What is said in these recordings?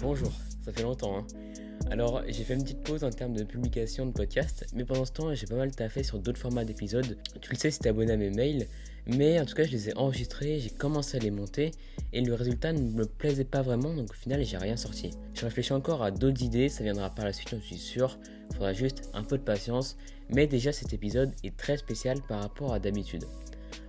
Bonjour, ça fait longtemps hein. Alors, j'ai fait une petite pause en termes de publication de podcast, mais pendant ce temps, j'ai pas mal taffé sur d'autres formats d'épisodes. Tu le sais si t'es abonné à mes mails, mais en tout cas, je les ai enregistrés, j'ai commencé à les monter, et le résultat ne me plaisait pas vraiment, donc au final, j'ai rien sorti. Je réfléchis encore à d'autres idées, ça viendra par la suite, je suis sûr. Faudra juste un peu de patience, mais déjà, cet épisode est très spécial par rapport à d'habitude.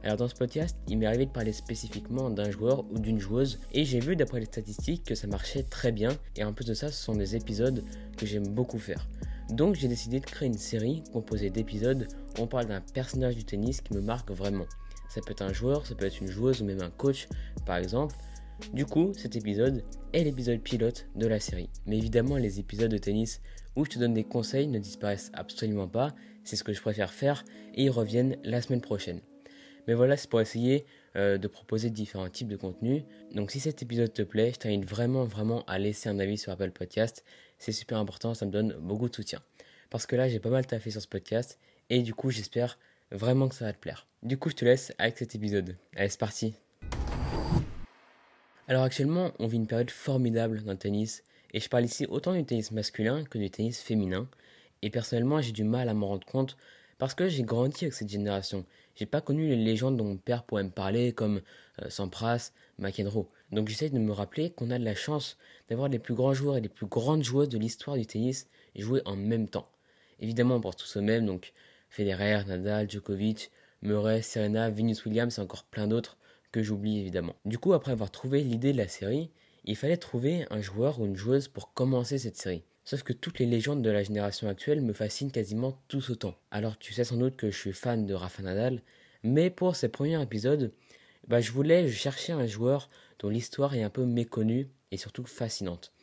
Alors dans ce podcast, il m'est arrivé de parler spécifiquement d'un joueur ou d'une joueuse et j'ai vu d'après les statistiques que ça marchait très bien et en plus de ça, ce sont des épisodes que j'aime beaucoup faire. Donc j'ai décidé de créer une série composée d'épisodes où on parle d'un personnage du tennis qui me marque vraiment. Ça peut être un joueur, ça peut être une joueuse ou même un coach par exemple. Du coup, cet épisode est l'épisode pilote de la série. Mais évidemment, les épisodes de tennis où je te donne des conseils ne disparaissent absolument pas, c'est ce que je préfère faire et ils reviennent la semaine prochaine. Mais voilà, c'est pour essayer euh, de proposer différents types de contenus. Donc si cet épisode te plaît, je t'invite vraiment, vraiment à laisser un avis sur Apple Podcast. C'est super important, ça me donne beaucoup de soutien. Parce que là, j'ai pas mal taffé sur ce podcast et du coup, j'espère vraiment que ça va te plaire. Du coup, je te laisse avec cet épisode. Allez, c'est parti. Alors actuellement, on vit une période formidable dans le tennis et je parle ici autant du tennis masculin que du tennis féminin. Et personnellement, j'ai du mal à m'en rendre compte parce que j'ai grandi avec cette génération. J'ai pas connu les légendes dont mon père pourrait me parler, comme euh, Sampras, McEnroe. Donc j'essaie de me rappeler qu'on a de la chance d'avoir les plus grands joueurs et les plus grandes joueuses de l'histoire du tennis jouer en même temps. Évidemment, on pense tous au même, donc Federer, Nadal, Djokovic, Murray, Serena, Venus Williams et encore plein d'autres que j'oublie évidemment. Du coup, après avoir trouvé l'idée de la série, il fallait trouver un joueur ou une joueuse pour commencer cette série. Sauf que toutes les légendes de la génération actuelle me fascinent quasiment tous autant. Alors tu sais sans doute que je suis fan de Rafa Nadal, mais pour ces premiers épisodes, bah, je voulais chercher un joueur dont l'histoire est un peu méconnue et surtout fascinante.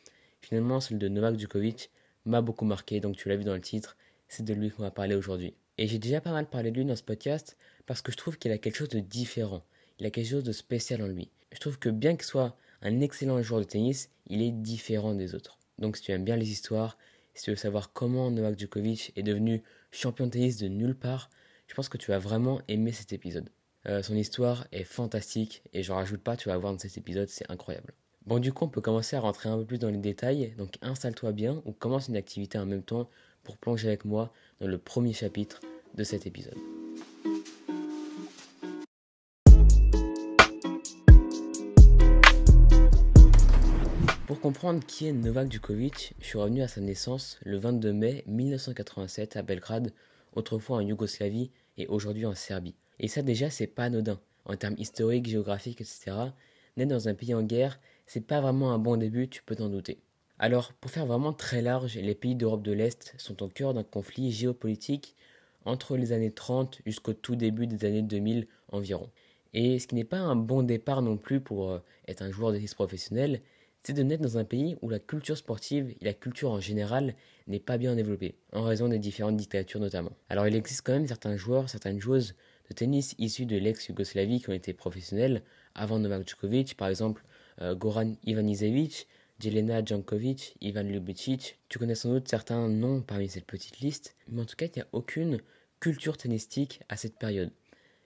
Finalement, celle de Novak Djokovic m'a beaucoup marqué, donc tu l'as vu dans le titre, c'est de lui qu'on va parler aujourd'hui. Et j'ai déjà pas mal parlé de lui dans ce podcast parce que je trouve qu'il a quelque chose de différent, il a quelque chose de spécial en lui. Je trouve que bien qu'il soit un excellent joueur de tennis, il est différent des autres. Donc si tu aimes bien les histoires, si tu veux savoir comment Novak Djokovic est devenu champion de tennis de nulle part, je pense que tu vas vraiment aimer cet épisode. Euh, son histoire est fantastique et je rajoute pas, tu vas voir dans cet épisode, c'est incroyable. Bon, du coup, on peut commencer à rentrer un peu plus dans les détails. Donc, installe-toi bien ou commence une activité en même temps pour plonger avec moi dans le premier chapitre de cet épisode. Comprendre qui est Novak Djokovic, je suis revenu à sa naissance le 22 mai 1987 à Belgrade, autrefois en Yougoslavie et aujourd'hui en Serbie. Et ça déjà c'est pas anodin. En termes historiques, géographiques, etc., naître dans un pays en guerre, c'est pas vraiment un bon début, tu peux t'en douter. Alors, pour faire vraiment très large, les pays d'Europe de l'Est sont au cœur d'un conflit géopolitique entre les années 30 jusqu'au tout début des années 2000 environ. Et ce qui n'est pas un bon départ non plus pour euh, être un joueur de tennis professionnel, c'est de naître dans un pays où la culture sportive et la culture en général n'est pas bien développée, en raison des différentes dictatures notamment. Alors il existe quand même certains joueurs, certaines joueuses de tennis issus de l'ex-Yougoslavie qui ont été professionnels avant Novak Djokovic, par exemple euh, Goran Ivanisevic, Jelena Jankovic, Ivan Ljubicic. Tu connais sans doute certains noms parmi cette petite liste, mais en tout cas il n'y a aucune culture tennistique à cette période.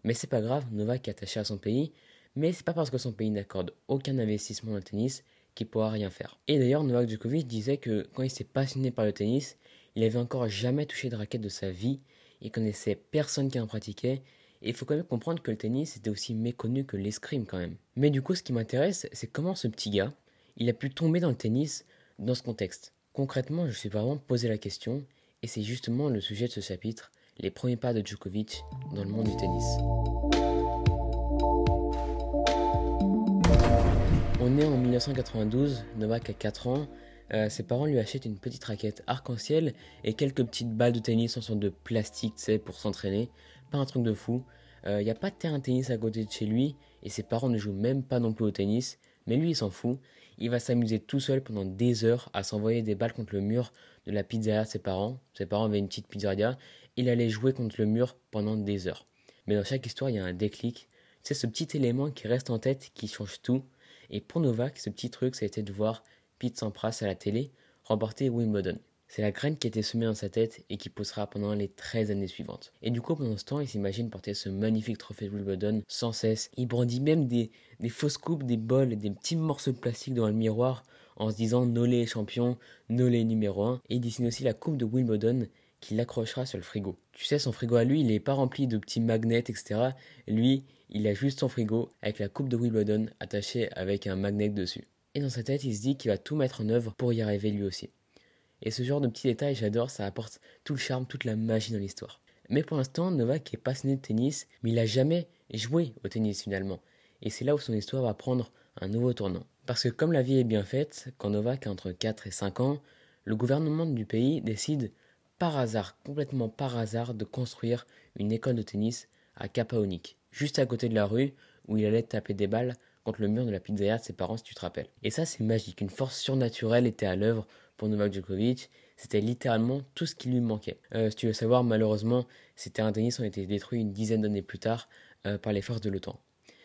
Mais c'est pas grave, Novak est attaché à son pays, mais c'est pas parce que son pays n'accorde aucun investissement dans le tennis qui pourra rien faire. Et d'ailleurs, Novak Djokovic disait que quand il s'est passionné par le tennis, il avait encore jamais touché de raquette de sa vie, il connaissait personne qui en pratiquait, et il faut quand même comprendre que le tennis était aussi méconnu que l'escrime quand même. Mais du coup, ce qui m'intéresse, c'est comment ce petit gars, il a pu tomber dans le tennis dans ce contexte. Concrètement, je suis vraiment posé la question, et c'est justement le sujet de ce chapitre, les premiers pas de Djokovic dans le monde du tennis. On est en 1992, Novak a 4 ans. Euh, ses parents lui achètent une petite raquette arc-en-ciel et quelques petites balles de tennis en sorte de plastique, tu pour s'entraîner. Pas un truc de fou. Il euh, n'y a pas de terrain de tennis à côté de chez lui et ses parents ne jouent même pas non plus au tennis. Mais lui, il s'en fout. Il va s'amuser tout seul pendant des heures à s'envoyer des balles contre le mur de la pizzeria de ses parents. Ses parents avaient une petite pizzeria. Il allait jouer contre le mur pendant des heures. Mais dans chaque histoire, il y a un déclic. C'est ce petit élément qui reste en tête qui change tout. Et pour Novak, ce petit truc, ça a été de voir Pete Sampras à la télé remporter Wimbledon. C'est la graine qui a été semée dans sa tête et qui poussera pendant les 13 années suivantes. Et du coup, pendant ce temps, il s'imagine porter ce magnifique trophée de Wimbledon sans cesse. Il brandit même des, fausses coupes, des bols des petits morceaux de plastique dans le miroir en se disant Nolé champion, Nolé numéro 1. Et il dessine aussi la coupe de Wimbledon qu'il accrochera sur le frigo. Tu sais, son frigo à lui, il n'est pas rempli de petits magnets, etc. Lui, il a juste son frigo avec la coupe de Wimbledon attachée avec un magnet dessus. Et dans sa tête, il se dit qu'il va tout mettre en œuvre pour y arriver lui aussi. Et ce genre de petits détails, j'adore, ça apporte tout le charme, toute la magie dans l'histoire. Mais pour l'instant, Novak est passionné de tennis, mais il n'a jamais joué au tennis finalement. Et c'est là où son histoire va prendre un nouveau tournant. Parce que comme la vie est bien faite, quand Novak a entre 4 et 5 ans, le gouvernement du pays décide par hasard, complètement par hasard, de construire une école de tennis à Kapaonik, juste à côté de la rue où il allait taper des balles contre le mur de la pizzeria de ses parents si tu te rappelles. Et ça c'est magique, une force surnaturelle était à l'œuvre pour Novak Djokovic, c'était littéralement tout ce qui lui manquait. Euh, si tu veux savoir, malheureusement, ces terrains de tennis ont été détruits une dizaine d'années plus tard euh, par les forces de l'OTAN.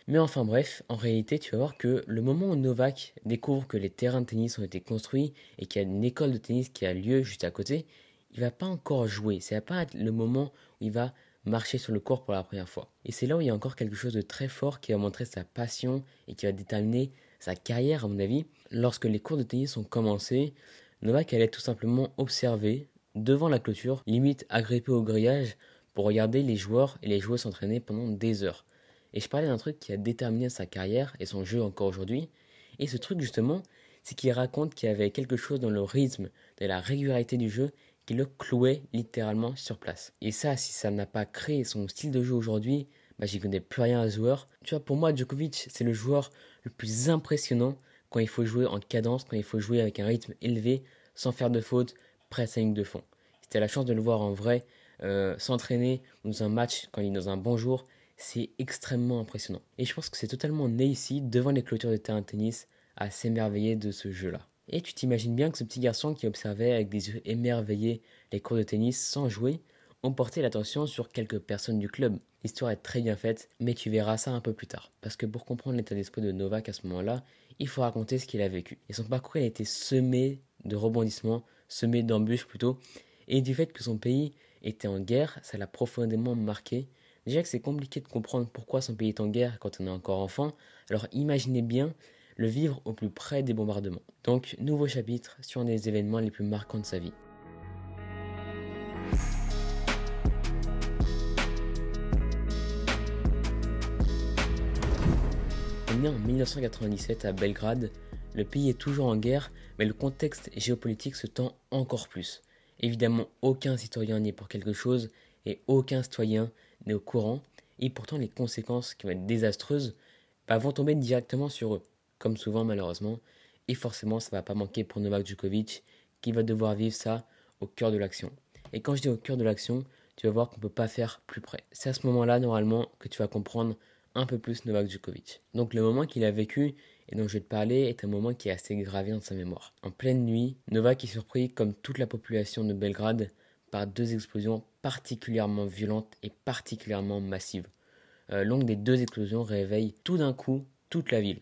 Mais enfin bref, en réalité, tu vas voir que le moment où Novak découvre que les terrains de tennis ont été construits et qu'il y a une école de tennis qui a lieu juste à côté, il va pas encore jouer. Ça va pas le moment où il va marcher sur le court pour la première fois. Et c'est là où il y a encore quelque chose de très fort qui va montrer sa passion et qui va déterminer sa carrière, à mon avis. Lorsque les cours de tennis ont commencé, Novak allait tout simplement observer devant la clôture, limite agrippé au grillage, pour regarder les joueurs et les joueuses s'entraîner pendant des heures. Et je parlais d'un truc qui a déterminé sa carrière et son jeu encore aujourd'hui. Et ce truc justement, c'est qu'il raconte qu'il y avait quelque chose dans le rythme, de la régularité du jeu qui le clouait littéralement sur place. Et ça, si ça n'a pas créé son style de jeu aujourd'hui, bah, j'y connais plus rien à ce joueur. Tu vois, pour moi, Djokovic, c'est le joueur le plus impressionnant quand il faut jouer en cadence, quand il faut jouer avec un rythme élevé, sans faire de faute, près sa ligne de fond. C'était la chance de le voir en vrai, euh, s'entraîner dans un match quand il est dans un bon jour, c'est extrêmement impressionnant. Et je pense que c'est totalement né ici, devant les clôtures de terrain de tennis, à s'émerveiller de ce jeu-là. Et tu t'imagines bien que ce petit garçon qui observait avec des yeux émerveillés les cours de tennis sans jouer ont porté l'attention sur quelques personnes du club. L'histoire est très bien faite, mais tu verras ça un peu plus tard. Parce que pour comprendre l'état d'esprit de Novak à ce moment-là, il faut raconter ce qu'il a vécu. Et son parcours a été semé de rebondissements, semé d'embûches plutôt, et du fait que son pays était en guerre, ça l'a profondément marqué. Déjà que c'est compliqué de comprendre pourquoi son pays est en guerre quand on est encore enfant, alors imaginez bien le vivre au plus près des bombardements. Donc, nouveau chapitre sur un des événements les plus marquants de sa vie. Est en 1997 à Belgrade. Le pays est toujours en guerre, mais le contexte géopolitique se tend encore plus. Évidemment, aucun citoyen n'est pour quelque chose et aucun citoyen n'est au courant, et pourtant les conséquences qui vont être désastreuses bah, vont tomber directement sur eux comme souvent malheureusement. Et forcément, ça va pas manquer pour Novak Djokovic, qui va devoir vivre ça au cœur de l'action. Et quand je dis au cœur de l'action, tu vas voir qu'on ne peut pas faire plus près. C'est à ce moment-là, normalement, que tu vas comprendre un peu plus Novak Djokovic. Donc le moment qu'il a vécu et dont je vais te parler est un moment qui est assez gravé dans sa mémoire. En pleine nuit, Novak est surpris, comme toute la population de Belgrade, par deux explosions particulièrement violentes et particulièrement massives. Euh, L'ongle des deux explosions réveille tout d'un coup toute la ville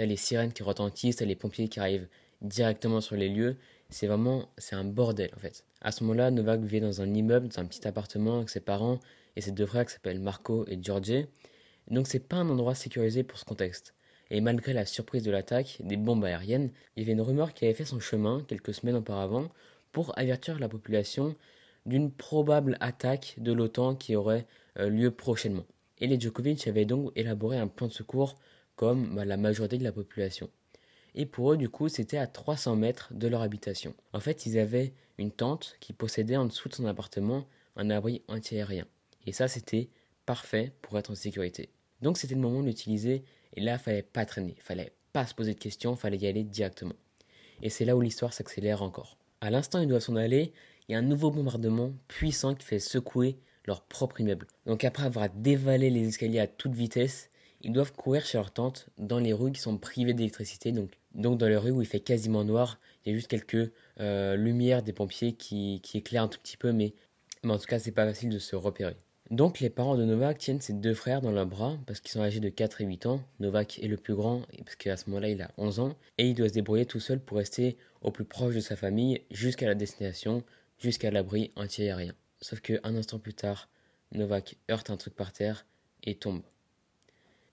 t'as les sirènes qui retentissent, t'as les pompiers qui arrivent directement sur les lieux. C'est vraiment, c'est un bordel en fait. À ce moment-là, Novak vivait dans un immeuble, dans un petit appartement avec ses parents et ses deux frères qui s'appellent Marco et Giorgi. Donc c'est pas un endroit sécurisé pour ce contexte. Et malgré la surprise de l'attaque des bombes aériennes, il y avait une rumeur qui avait fait son chemin quelques semaines auparavant pour avertir la population d'une probable attaque de l'OTAN qui aurait euh, lieu prochainement. Et les Djokovic avaient donc élaboré un plan de secours comme bah, la majorité de la population. Et pour eux, du coup, c'était à 300 mètres de leur habitation. En fait, ils avaient une tente qui possédait en dessous de son appartement un abri antiaérien. Et ça, c'était parfait pour être en sécurité. Donc, c'était le moment de l'utiliser. Et là, il fallait pas traîner, il fallait pas se poser de questions, il fallait y aller directement. Et c'est là où l'histoire s'accélère encore. À l'instant ils doivent s'en aller, il y a un nouveau bombardement puissant qui fait secouer leur propre immeuble. Donc après avoir dévalé les escaliers à toute vitesse, ils doivent courir chez leur tante dans les rues qui sont privées d'électricité. Donc, dans les rues où il fait quasiment noir, il y a juste quelques euh, lumières des pompiers qui, éclairent un tout petit peu, mais, mais en tout cas, c'est pas facile de se repérer. Donc les parents de Novak tiennent ses deux frères dans leurs bras parce qu'ils sont âgés de 4 et 8 ans. Novak est le plus grand parce qu'à ce moment-là il a 11 ans et il doit se débrouiller tout seul pour rester au plus proche de sa famille jusqu'à la destination, jusqu'à l'abri anti-aérien. Sauf qu'un instant plus tard, Novak heurte un truc par terre et tombe.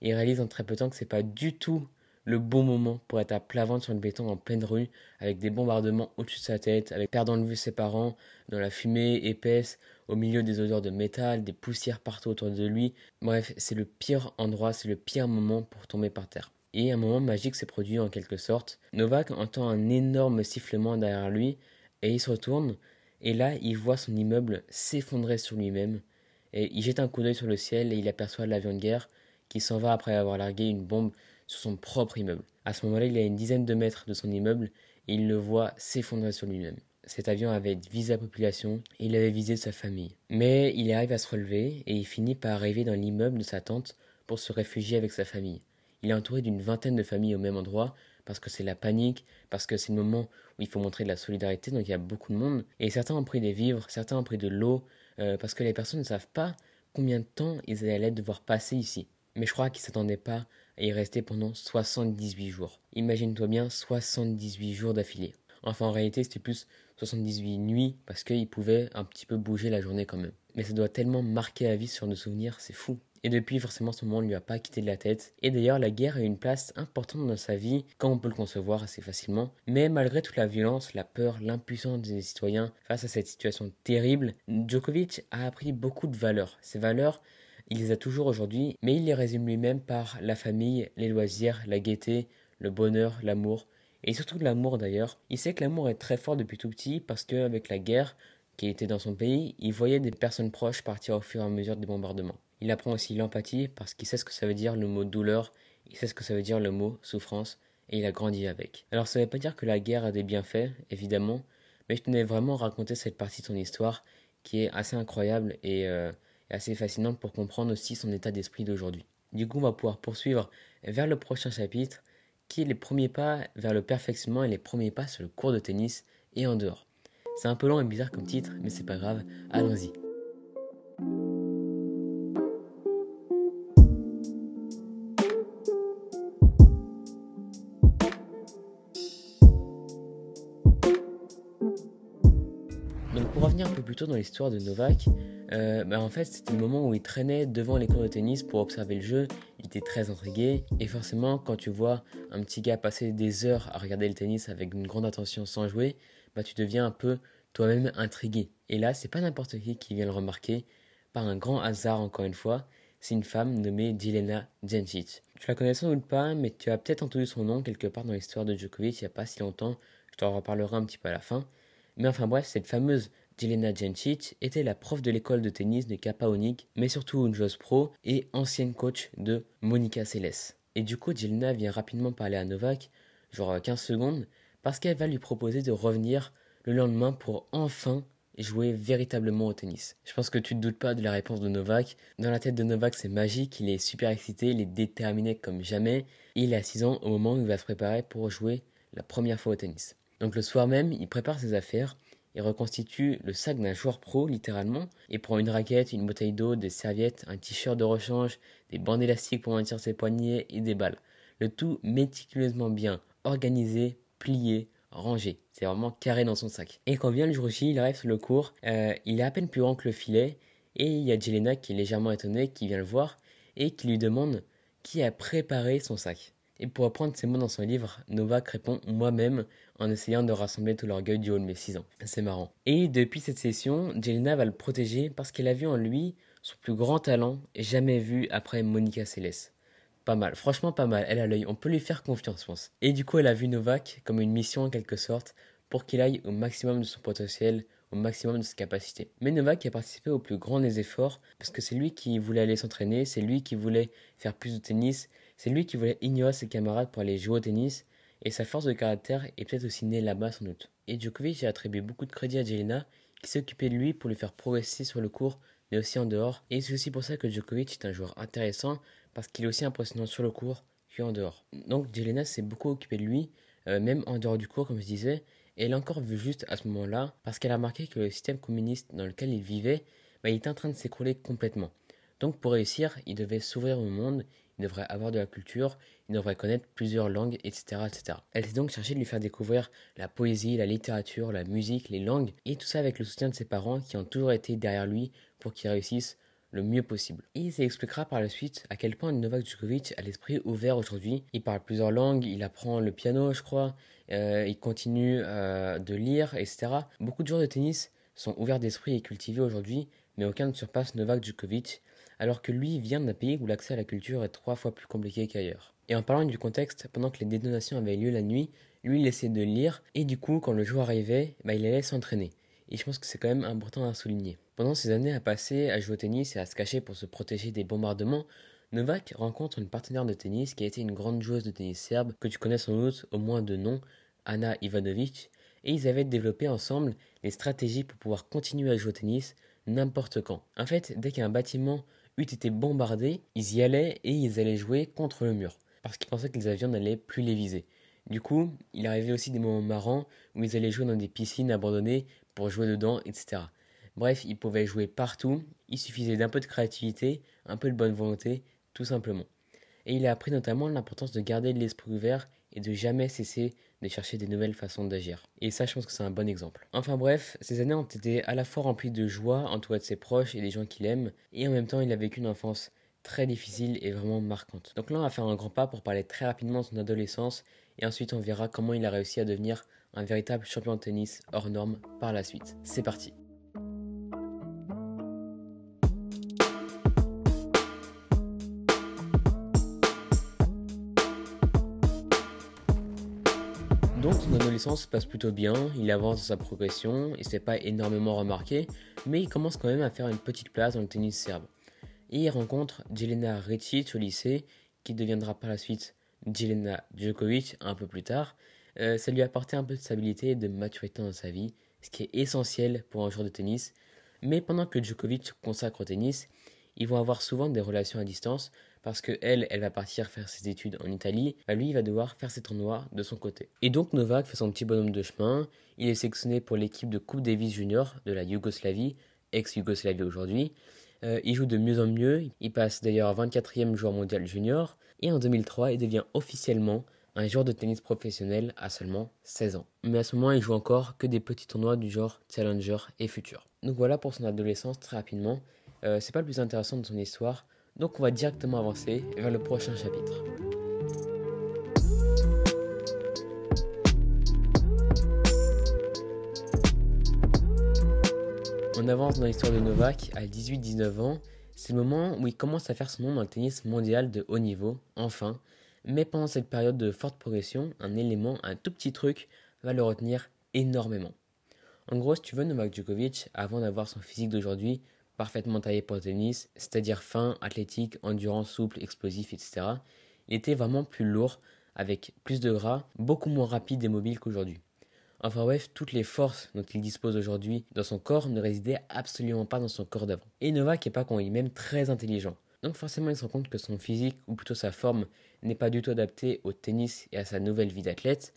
Il réalise en très peu de temps que c'est pas du tout le bon moment pour être à plat ventre sur le béton en pleine rue, avec des bombardements au-dessus de sa tête, avec perdant de vue ses parents, dans la fumée épaisse, au milieu des odeurs de métal, des poussières partout autour de lui. Bref, c'est le pire endroit, c'est le pire moment pour tomber par terre. Et un moment magique s'est produit en quelque sorte. Novak entend un énorme sifflement derrière lui, et il se retourne, et là il voit son immeuble s'effondrer sur lui-même, et il jette un coup d'œil sur le ciel et il aperçoit l'avion de guerre qui s'en va après avoir largué une bombe sur son propre immeuble. À ce moment-là, il est à une dizaine de mètres de son immeuble et il le voit s'effondrer sur lui-même. Cet avion avait visé la population et il avait visé sa famille. Mais il arrive à se relever et il finit par arriver dans l'immeuble de sa tante pour se réfugier avec sa famille. Il est entouré d'une vingtaine de familles au même endroit parce que c'est la panique, parce que c'est le moment où il faut montrer de la solidarité, donc il y a beaucoup de monde. Et certains ont pris des vivres, certains ont pris de l'eau, euh, parce que les personnes ne savent pas combien de temps ils allaient devoir passer ici. Mais je crois qu'ils ne s'attendaient pas et il restait pendant 78 jours. Imagine-toi bien 78 jours d'affilée. Enfin, en réalité, c'était plus 78 nuits parce qu'il pouvait un petit peu bouger la journée quand même. Mais ça doit tellement marquer la vie sur nos souvenirs, c'est fou. Et depuis, forcément, ce moment ne lui a pas quitté de la tête. Et d'ailleurs, la guerre a une place importante dans sa vie, quand on peut le concevoir assez facilement. Mais malgré toute la violence, la peur, l'impuissance des citoyens face à cette situation terrible, Djokovic a appris beaucoup de valeurs. Ces valeurs, il les a toujours aujourd'hui, mais il les résume lui-même par la famille, les loisirs, la gaieté, le bonheur, l'amour, et surtout l'amour d'ailleurs. Il sait que l'amour est très fort depuis tout petit parce qu'avec la guerre qui était dans son pays, il voyait des personnes proches partir au fur et à mesure des bombardements. Il apprend aussi l'empathie parce qu'il sait ce que ça veut dire le mot douleur, il sait ce que ça veut dire le mot souffrance, et il a grandi avec. Alors ça ne veut pas dire que la guerre a des bienfaits, évidemment, mais je tenais vraiment à raconter cette partie de son histoire qui est assez incroyable et euh, assez fascinante pour comprendre aussi son état d'esprit d'aujourd'hui. Du coup, on va pouvoir poursuivre vers le prochain chapitre, qui est les premiers pas vers le perfectionnement et les premiers pas sur le cours de tennis et en dehors. C'est un peu long et bizarre comme titre, mais c'est pas grave, allons-y. Dans l'histoire de Novak, euh, bah, en fait, c'était le moment où il traînait devant les cours de tennis pour observer le jeu. Il était très intrigué. Et forcément, quand tu vois un petit gars passer des heures à regarder le tennis avec une grande attention sans jouer, bah, tu deviens un peu toi-même intrigué. Et là, c'est pas n'importe qui qui vient le remarquer. Par un grand hasard, encore une fois, c'est une femme nommée Jelena Djencic. Tu la connais sans doute pas, mais tu as peut-être entendu son nom quelque part dans l'histoire de Djokovic il n'y a pas si longtemps. Je t'en reparlerai un petit peu à la fin. Mais enfin bref, cette fameuse Jelena Jencic était la prof de l'école de tennis de Kapaonik, mais surtout une joueuse pro et ancienne coach de Monica Seles. Et du coup, Jelena vient rapidement parler à Novak, genre 15 secondes, parce qu'elle va lui proposer de revenir le lendemain pour enfin jouer véritablement au tennis. Je pense que tu ne doutes pas de la réponse de Novak. Dans la tête de Novak, c'est magique, il est super excité, il est déterminé comme jamais, et il a 6 ans au moment où il va se préparer pour jouer la première fois au tennis. Donc le soir même, il prépare ses affaires, il reconstitue le sac d'un joueur pro, littéralement, et prend une raquette, une bouteille d'eau, des serviettes, un t-shirt de rechange, des bandes élastiques pour maintenir ses poignets et des balles. Le tout méticuleusement bien organisé, plié, rangé. C'est vraiment carré dans son sac. Et quand vient le jour J, il arrive sur le cours, euh, il est à peine plus grand que le filet, et il y a Jelena qui est légèrement étonnée, qui vient le voir, et qui lui demande qui a préparé son sac. Et pour apprendre ces mots dans son livre, Novak répond moi-même en essayant de rassembler tout l'orgueil du haut de mes 6 ans. C'est marrant. Et depuis cette session, Jelena va le protéger parce qu'elle a vu en lui son plus grand talent jamais vu après Monica Seles. Pas mal, franchement pas mal, elle a l'œil, on peut lui faire confiance, je pense. Et du coup, elle a vu Novak comme une mission en quelque sorte pour qu'il aille au maximum de son potentiel, au maximum de ses capacités. Mais Novak a participé au plus grand des efforts parce que c'est lui qui voulait aller s'entraîner, c'est lui qui voulait faire plus de tennis, c'est lui qui voulait ignorer ses camarades pour aller jouer au tennis, et sa force de caractère est peut-être aussi née là-bas sans doute. Et Djokovic a attribué beaucoup de crédit à Jelena, qui s'est occupée de lui pour lui faire progresser sur le court, mais aussi en dehors. Et c'est aussi pour ça que Djokovic est un joueur intéressant, parce qu'il est aussi impressionnant sur le court qu'en dehors. Donc Jelena s'est beaucoup occupée de lui, euh, même en dehors du court, comme je disais, et elle a encore vu juste à ce moment-là, parce qu'elle a remarqué que le système communiste dans lequel il vivait bah, il était en train de s'écrouler complètement. Donc pour réussir, il devait s'ouvrir au monde, il devrait avoir de la culture, il devrait connaître plusieurs langues, etc. etc. Elle s'est donc cherchée de lui faire découvrir la poésie, la littérature, la musique, les langues, et tout ça avec le soutien de ses parents qui ont toujours été derrière lui pour qu'il réussisse le mieux possible. Et il s'expliquera par la suite à quel point Novak Djokovic a l'esprit ouvert aujourd'hui. Il parle plusieurs langues, il apprend le piano, je crois, euh, il continue euh, de lire, etc. Beaucoup de joueurs de tennis sont ouverts d'esprit et cultivés aujourd'hui, mais aucun ne surpasse Novak Djokovic alors que lui vient d'un pays où l'accès à la culture est trois fois plus compliqué qu'ailleurs. Et en parlant du contexte, pendant que les détonations avaient lieu la nuit, lui il essayait de lire, et du coup quand le jour arrivait, bah, il allait s'entraîner. Et je pense que c'est quand même important à souligner. Pendant ces années à passer à jouer au tennis et à se cacher pour se protéger des bombardements, Novak rencontre une partenaire de tennis qui a été une grande joueuse de tennis serbe que tu connais sans doute au moins de nom, Anna Ivanovic, et ils avaient développé ensemble les stratégies pour pouvoir continuer à jouer au tennis n'importe quand. En fait, dès qu'un bâtiment eût été bombardé, ils y allaient et ils allaient jouer contre le mur, parce qu'ils pensaient que les avions n'allaient plus les viser. Du coup, il arrivait aussi des moments marrants où ils allaient jouer dans des piscines abandonnées pour jouer dedans, etc. Bref, ils pouvaient jouer partout, il suffisait d'un peu de créativité, un peu de bonne volonté, tout simplement. Et il a appris notamment l'importance de garder l'esprit ouvert et de jamais cesser de chercher des nouvelles façons d'agir. Et ça, je pense que c'est un bon exemple. Enfin bref, ces années ont été à la fois remplies de joie, entouré de ses proches et des gens qu'il aime, et en même temps, il a vécu une enfance très difficile et vraiment marquante. Donc là, on va faire un grand pas pour parler très rapidement de son adolescence, et ensuite on verra comment il a réussi à devenir un véritable champion de tennis hors norme par la suite. C'est parti Se passe plutôt bien, il avance dans sa progression, il s'est pas énormément remarqué, mais il commence quand même à faire une petite place dans le tennis serbe. Et il rencontre Jelena Recic au lycée, qui deviendra par la suite Jelena Djokovic un peu plus tard. Euh, ça lui a apporté un peu de stabilité et de maturité dans sa vie, ce qui est essentiel pour un joueur de tennis. Mais pendant que Djokovic consacre au tennis, ils vont avoir souvent des relations à distance parce que elle, va partir faire ses études en Italie, bah lui, il va devoir faire ses tournois de son côté. Et donc Novak fait son petit bonhomme de chemin, il est sélectionné pour l'équipe de Coupe Davis Junior de la Yougoslavie, ex-Yougoslavie aujourd'hui. Euh, il joue de mieux en mieux, il passe d'ailleurs 24e joueur mondial junior, et en 2003, il devient officiellement un joueur de tennis professionnel à seulement 16 ans. Mais à ce moment, il joue encore que des petits tournois du genre Challenger et Future. Donc voilà pour son adolescence très rapidement. Euh, c'est pas le plus intéressant de son histoire, donc on va directement avancer vers le prochain chapitre. On avance dans l'histoire de Novak à 18-19 ans. C'est le moment où il commence à faire son nom dans le tennis mondial de haut niveau, enfin. Mais pendant cette période de forte progression, un élément, un tout petit truc, va le retenir énormément. En gros, si tu veux, Novak Djokovic, avant d'avoir son physique d'aujourd'hui, parfaitement taillé pour le tennis, c'est-à-dire fin, athlétique, endurant, souple, explosif, etc. Il était vraiment plus lourd, avec plus de gras, beaucoup moins rapide et mobile qu'aujourd'hui. Enfin bref, toutes les forces dont il dispose aujourd'hui dans son corps ne résidaient absolument pas dans son corps d'avant. Et Novak est pas con, il est même très intelligent. Donc forcément il se rend compte que son physique, ou plutôt sa forme, n'est pas du tout adapté au tennis et à sa nouvelle vie d'athlète.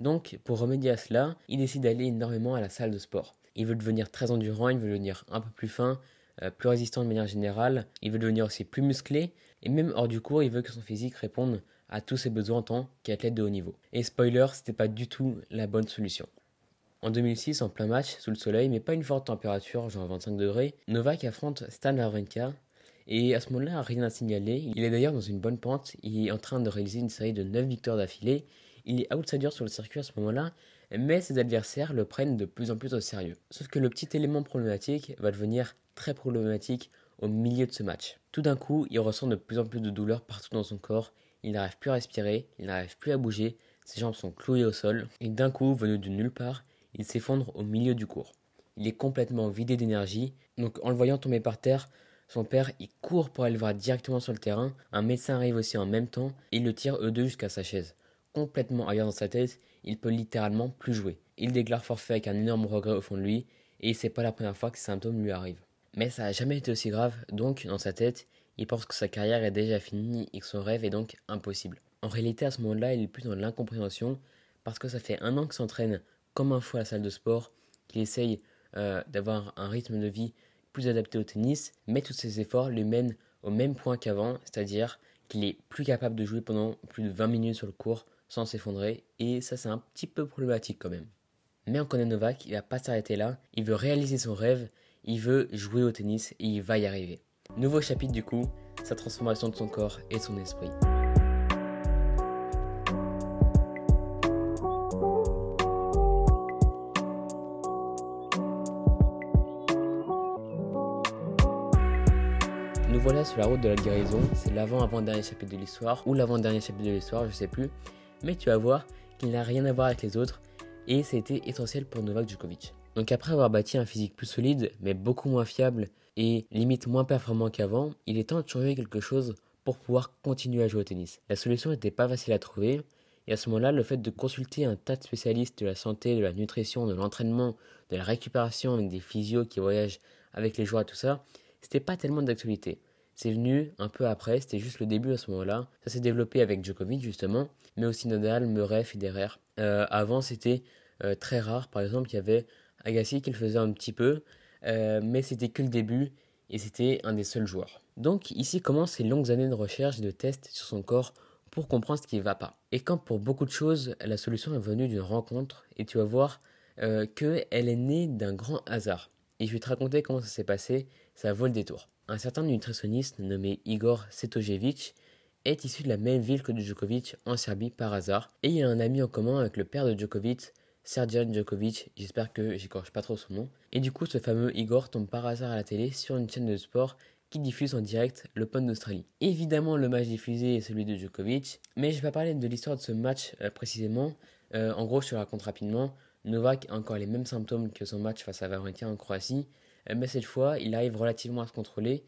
Donc pour remédier à cela, il décide d'aller énormément à la salle de sport. Il veut devenir très endurant, il veut devenir un peu plus fin, euh, plus résistant de manière générale, il veut devenir aussi plus musclé, et même hors du cours, il veut que son physique réponde à tous ses besoins en tant qu'athlète de haut niveau. Et spoiler, c'était pas du tout la bonne solution. En 2006, en plein match, sous le soleil, mais pas une forte température, genre 25 degrés, Novak affronte Stan Wawrinka, et à ce moment-là, rien à signaler. Il est d'ailleurs dans une bonne pente, il est en train de réaliser une série de 9 victoires d'affilée, il est outsider sur le circuit à ce moment-là, mais ses adversaires le prennent de plus en plus au sérieux. Sauf que le petit élément problématique va devenir très problématique au milieu de ce match. Tout d'un coup, il ressent de plus en plus de douleurs partout dans son corps, il n'arrive plus à respirer, il n'arrive plus à bouger, ses jambes sont clouées au sol, et d'un coup, venu de nulle part, il s'effondre au milieu du cours. Il est complètement vidé d'énergie, donc en le voyant tomber par terre, son père il court pour aller le voir directement sur le terrain, un médecin arrive aussi en même temps, et il le tire eux deux jusqu'à sa chaise. Complètement ailleurs dans sa tête, il peut littéralement plus jouer. Il déclare forfait avec un énorme regret au fond de lui, et c'est pas la première fois que ces symptômes lui arrivent. Mais ça n'a jamais été aussi grave, donc dans sa tête, il pense que sa carrière est déjà finie et que son rêve est donc impossible. En réalité, à ce moment-là, il est plus dans l'incompréhension parce que ça fait un an qu'il s'entraîne comme un fou à la salle de sport, qu'il essaye euh, d'avoir un rythme de vie plus adapté au tennis, mais tous ses efforts lui mènent au même point qu'avant, c'est-à-dire qu'il est plus capable de jouer pendant plus de 20 minutes sur le court sans s'effondrer, et ça c'est un petit peu problématique quand même. Mais on connaît Novak, il va pas s'arrêter là, il veut réaliser son rêve, il veut jouer au tennis et il va y arriver. Nouveau chapitre du coup, sa transformation de son corps et de son esprit. Nous voilà sur la route de la guérison, c'est l'avant-avant-dernier chapitre de l'histoire, ou l'avant-dernier chapitre de l'histoire, je sais plus, mais tu vas voir qu'il n'a rien à voir avec les autres, et c'était essentiel pour Novak Djokovic. Donc après avoir bâti un physique plus solide, mais beaucoup moins fiable, et limite moins performant qu'avant, il est temps de changer quelque chose pour pouvoir continuer à jouer au tennis. La solution n'était pas facile à trouver, et à ce moment-là, le fait de consulter un tas de spécialistes de la santé, de la nutrition, de l'entraînement, de la récupération avec des physios qui voyagent avec les joueurs tout ça, c'était pas tellement d'actualité. C'est venu un peu après, c'était juste le début à ce moment-là. Ça s'est développé avec Djokovic justement, mais aussi Nadal, Murray, Federer. Euh, avant, c'était euh, très rare. Par exemple, il y avait Agassi qui le faisait un petit peu, euh, mais c'était que le début et c'était un des seuls joueurs. Donc ici commencent ces longues années de recherche et de tests sur son corps pour comprendre ce qui ne va pas. Et quand pour beaucoup de choses, la solution est venue d'une rencontre, et tu vas voir qu'elle est née d'un grand hasard. Et je vais te raconter comment ça s'est passé, ça vaut le détour. Un certain nutritionniste nommé Igor Setojevic est issu de la même ville que Djokovic en Serbie par hasard, et il a un ami en commun avec le père de Djokovic, Serjan Djokovic, j'espère que j'écorche pas trop son nom. Et du coup, ce fameux Igor tombe par hasard à la télé sur une chaîne de sport qui diffuse en direct l'Open d'Australie. Évidemment, le match diffusé est celui de Djokovic, mais je vais pas parler de l'histoire de ce match euh, précisément. Euh, en gros, je te raconte rapidement. Novak a encore les mêmes symptômes que son match face à Wawrinka en Croatie, mais cette fois, il arrive relativement à se contrôler.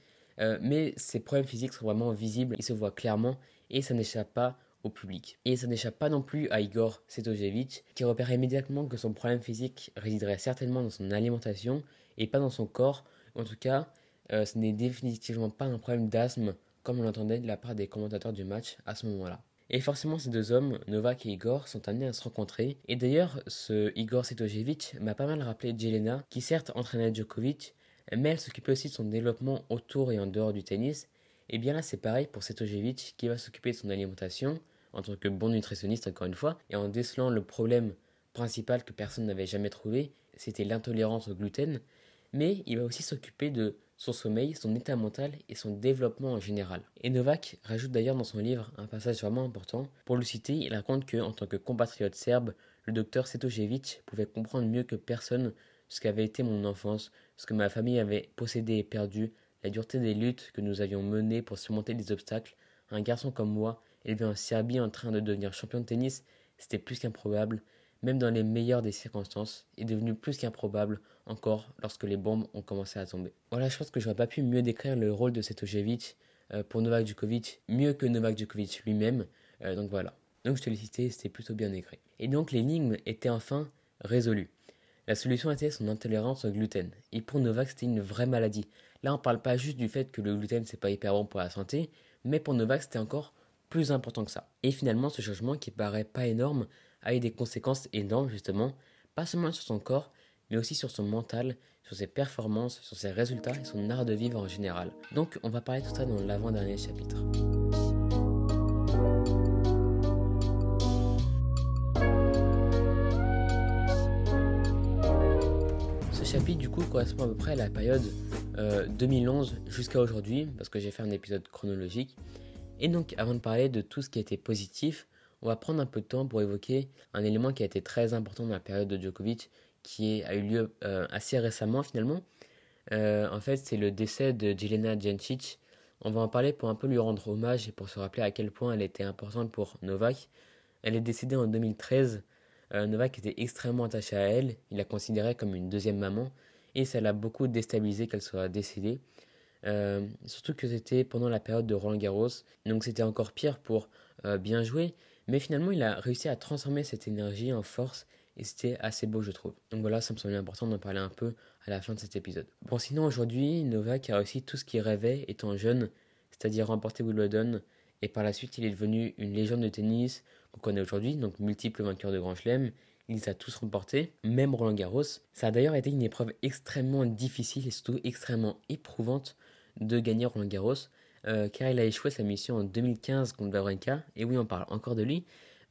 mais ses problèmes physiques sont vraiment visibles, il se voit clairement et ça n'échappe pas public. Et ça n'échappe pas non plus à Igor Setojevic, qui repère immédiatement que son problème physique résiderait certainement dans son alimentation et pas dans son corps. En tout cas, euh, ce n'est définitivement pas un problème d'asthme, comme on l'entendait de la part des commentateurs du match à ce moment-là. Et forcément, ces deux hommes, Novak et Igor, sont amenés à se rencontrer. Et d'ailleurs, ce Igor Setojevic m'a pas mal rappelé Jelena, qui certes entraînait Djokovic, mais elle s'occupait aussi de son développement autour et en dehors du tennis. Et bien là, c'est pareil pour Setojevic, qui va s'occuper de son alimentation, en tant que bon nutritionniste encore une fois, et en décelant le problème principal que personne n'avait jamais trouvé, c'était l'intolérance au gluten, mais il va aussi s'occuper de son sommeil, son état mental et son développement en général. Et Novak rajoute d'ailleurs dans son livre un passage vraiment important. Pour le citer, il raconte que, en tant que compatriote serbe, le docteur Setojevic pouvait comprendre mieux que personne ce qu'avait été mon enfance, ce que ma famille avait possédé et perdu, la dureté des luttes que nous avions menées pour surmonter des obstacles. Un garçon comme moi élevé en Serbie en train de devenir champion de tennis, c'était plus qu'improbable, même dans les meilleures des circonstances, et devenu plus qu'improbable encore lorsque les bombes ont commencé à tomber. Voilà, je pense que j'aurais pas pu mieux décrire le rôle de Setojevic euh, pour Novak Djokovic, mieux que Novak Djokovic lui-même, euh, donc voilà. Donc je te l'ai cité, c'était plutôt bien écrit. Et donc l'énigme était enfin résolue. La solution était son intolérance au gluten. Et pour Novak, c'était une vraie maladie. Là, on parle pas juste du fait que le gluten, c'est pas hyper bon pour la santé, mais pour Novak, c'était encore plus important que ça. Et finalement, ce changement qui paraît pas énorme a eu des conséquences énormes justement, pas seulement sur son corps, mais aussi sur son mental, sur ses performances, sur ses résultats et son art de vivre en général. Donc on va parler de tout ça dans l'avant-dernier chapitre. Ce chapitre du coup correspond à peu près à la période 2011 euh, jusqu'à aujourd'hui, parce que j'ai fait un épisode chronologique. Et donc, avant de parler de tout ce qui a été positif, on va prendre un peu de temps pour évoquer un élément qui a été très important dans la période de Djokovic, qui a eu lieu euh, assez récemment finalement. Euh, en fait, c'est le décès de Jelena Djencic. On va en parler pour un peu lui rendre hommage et pour se rappeler à quel point elle était importante pour Novak. Elle est décédée en 2013. Euh, Novak était extrêmement attaché à elle, il la considérait comme une deuxième maman, et ça l'a beaucoup déstabilisé qu'elle soit décédée. Surtout que c'était pendant la période de Roland Garros, donc c'était encore pire pour bien jouer. Mais finalement, il a réussi à transformer cette énergie en force et c'était assez beau, je trouve. Donc voilà, ça me semblait important d'en parler un peu à la fin de cet épisode. Bon, sinon aujourd'hui, Novak a réussi tout ce qu'il rêvait étant jeune, c'est-à-dire remporter Wimbledon. Et par la suite, il est devenu une légende de tennis qu'on connaît aujourd'hui, donc multiple vainqueur de Grand Chelem. il les a tous remportés, même Roland Garros. Ça a d'ailleurs été une épreuve extrêmement difficile et surtout extrêmement éprouvante de gagner Roland Garros, euh, car il a échoué sa mission en 2015 contre Wawrinka, et oui, on parle encore de lui,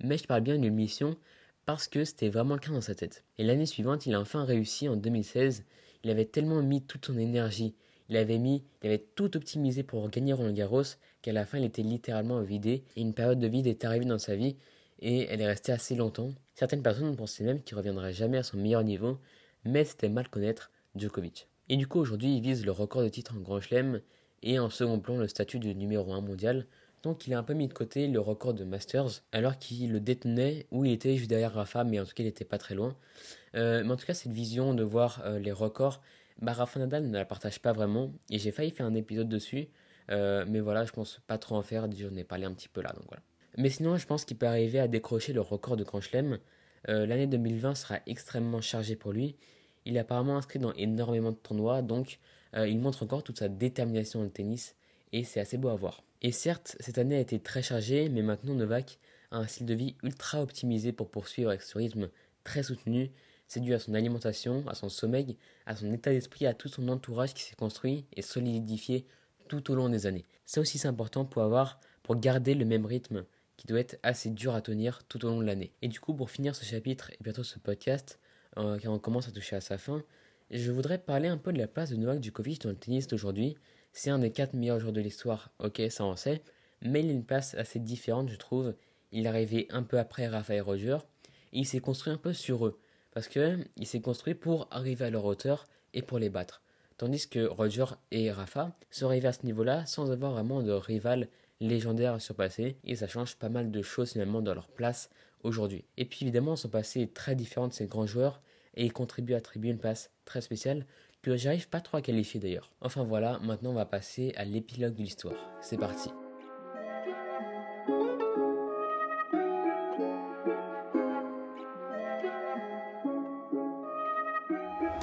mais je parle bien d'une mission parce que c'était vraiment le cas dans sa tête. Et l'année suivante, il a enfin réussi en 2016. Il avait tellement mis toute son énergie, il avait mis, il avait tout optimisé pour gagner Roland Garros qu'à la fin il était littéralement vidé et une période de vide est arrivée dans sa vie et elle est restée assez longtemps. Certaines personnes pensaient même qu'il reviendrait jamais à son meilleur niveau, mais c'était mal connaître Djokovic. Et du coup aujourd'hui il vise le record de titre en Grand Chelem et en second plan le statut de numéro 1 mondial. Donc il a un peu mis de côté le record de Masters alors qu'il le détenait où il était juste derrière Rafa mais en tout cas il n'était pas très loin. Euh, mais en tout cas cette vision de voir euh, les records bah, Rafa Nadal ne la partage pas vraiment et j'ai failli faire un épisode dessus, euh, mais voilà, je pense pas trop en faire, j'en ai parlé un petit peu là, donc voilà. Mais sinon, je pense qu'il peut arriver à décrocher le record de Grand Chelem. L'année 2020 sera extrêmement chargée pour lui. Il est apparemment inscrit dans énormément de tournois, donc euh, il montre encore toute sa détermination dans le tennis et c'est assez beau à voir. Et certes, cette année a été très chargée, mais maintenant Novak a un style de vie ultra optimisé pour poursuivre avec ce rythme très soutenu c'est dû à son alimentation, à son sommeil, à son état d'esprit, à tout son entourage qui s'est construit et solidifié tout au long des années. Ça aussi c'est important pour avoir, pour garder le même rythme qui doit être assez dur à tenir tout au long de l'année. Et du coup, pour finir ce chapitre et bientôt ce podcast, euh, car commence à toucher à sa fin, je voudrais parler un peu de la place de Novak Djokovic dans le tennis d'aujourd'hui. C'est un des quatre meilleurs joueurs de l'histoire, ok, ça on sait, mais il a une place assez différente, je trouve. Il est arrivé un peu après Rafael Roger, et il s'est construit un peu sur eux parce qu'il s'est construit pour arriver à leur hauteur et pour les battre. Tandis que Roger et Rafa sont arrivés à ce niveau-là sans avoir vraiment de rival légendaire à surpasser, et ça change pas mal de choses finalement dans leur place aujourd'hui. Et puis évidemment, son passé est très différent de ces grands joueurs, et ils contribuent à attribuer une place très spéciale que j'arrive pas trop à qualifier d'ailleurs. Enfin voilà, maintenant on va passer à l'épilogue de l'histoire. C'est parti.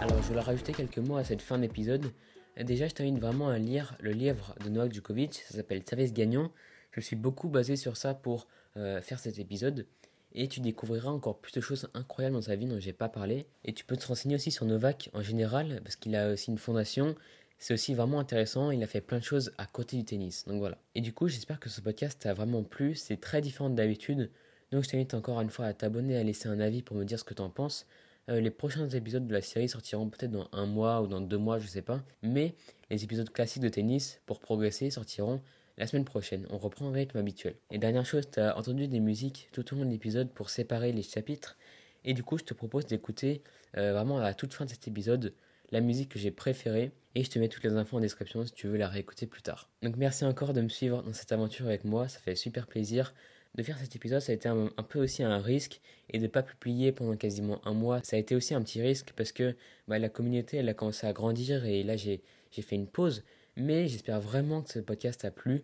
Alors, je voulais rajouter quelques mots à cette fin d'épisode. Déjà, je t'invite vraiment à lire le livre de Novak Djokovic, ça s'appelle Service gagnant. Je suis beaucoup basé sur ça pour euh, faire cet épisode. Et tu découvriras encore plus de choses incroyables dans sa vie dont j'ai pas parlé. Et tu peux te renseigner aussi sur Novak en général, parce qu'il a aussi une fondation. C'est aussi vraiment intéressant, il a fait plein de choses à côté du tennis. Donc voilà. Et du coup, j'espère que ce podcast t'a vraiment plu. C'est très différent d'habitude. Donc je t'invite encore une fois à t'abonner, à laisser un avis pour me dire ce que tu en penses. Euh, les prochains épisodes de la série sortiront peut-être dans un mois ou dans deux mois, je sais pas. Mais les épisodes classiques de tennis pour progresser sortiront la semaine prochaine. On reprend un rythme habituel. Et dernière chose, tu as entendu des musiques tout au long de l'épisode pour séparer les chapitres. Et du coup, je te propose d'écouter euh, vraiment à la toute fin de cet épisode la musique que j'ai préférée. Et je te mets toutes les infos en description si tu veux la réécouter plus tard. Donc merci encore de me suivre dans cette aventure avec moi, ça fait super plaisir de faire cet épisode, ça a été un, peu aussi un risque et de ne pas publier pendant quasiment un mois, ça a été aussi un petit risque parce que bah, la communauté elle a commencé à grandir et là j'ai fait une pause. Mais j'espère vraiment que ce podcast a plu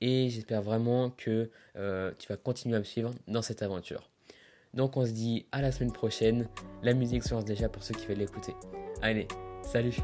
et j'espère vraiment que euh, tu vas continuer à me suivre dans cette aventure. Donc on se dit à la semaine prochaine. La musique se lance déjà pour ceux qui veulent l'écouter. Allez, salut